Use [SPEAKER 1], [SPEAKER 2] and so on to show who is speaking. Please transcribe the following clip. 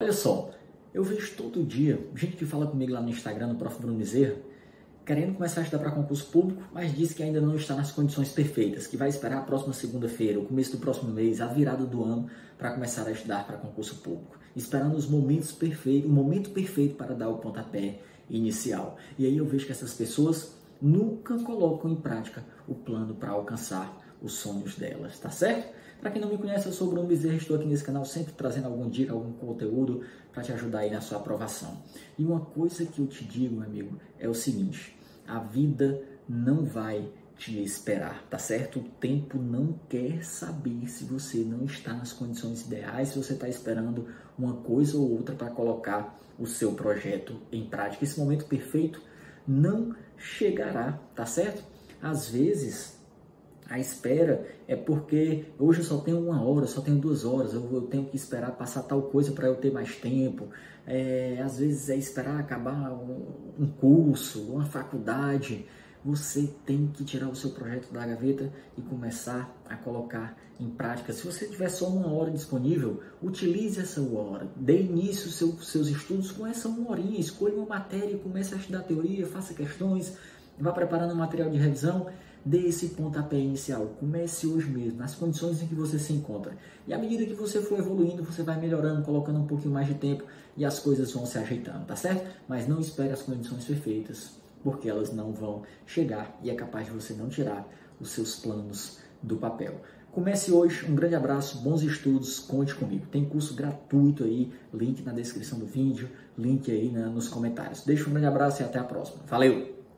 [SPEAKER 1] Olha só, eu vejo todo dia gente que fala comigo lá no Instagram, no Prof. Bruno Bezerra, querendo começar a estudar para concurso público, mas diz que ainda não está nas condições perfeitas, que vai esperar a próxima segunda-feira, o começo do próximo mês, a virada do ano, para começar a estudar para concurso público, esperando os momentos perfeitos, o momento perfeito para dar o pontapé inicial. E aí eu vejo que essas pessoas nunca colocam em prática o plano para alcançar os sonhos delas, tá certo? Para quem não me conhece, eu sou o Bruno Bezerra, estou aqui nesse canal sempre trazendo algum dica, algum conteúdo para te ajudar aí na sua aprovação. E uma coisa que eu te digo, meu amigo, é o seguinte: a vida não vai te esperar, tá certo? O tempo não quer saber se você não está nas condições ideais, se você está esperando uma coisa ou outra para colocar o seu projeto em prática. Esse momento perfeito não chegará, tá certo? Às vezes a espera é porque hoje eu só tenho uma hora, só tenho duas horas, eu, eu tenho que esperar passar tal coisa para eu ter mais tempo. É, às vezes é esperar acabar um, um curso, uma faculdade. Você tem que tirar o seu projeto da gaveta e começar a colocar em prática. Se você tiver só uma hora disponível, utilize essa hora. Dê início aos seu, seus estudos com essa uma horinha. Escolha uma matéria, comece a estudar teoria, faça questões, vá preparando material de revisão dê esse pontapé inicial. Comece hoje mesmo, nas condições em que você se encontra. E à medida que você for evoluindo, você vai melhorando, colocando um pouquinho mais de tempo e as coisas vão se ajeitando, tá certo? Mas não espere as condições perfeitas, porque elas não vão chegar e é capaz de você não tirar os seus planos do papel. Comece hoje, um grande abraço, bons estudos, conte comigo. Tem curso gratuito aí, link na descrição do vídeo, link aí né, nos comentários. Deixa um grande abraço e até a próxima. Valeu!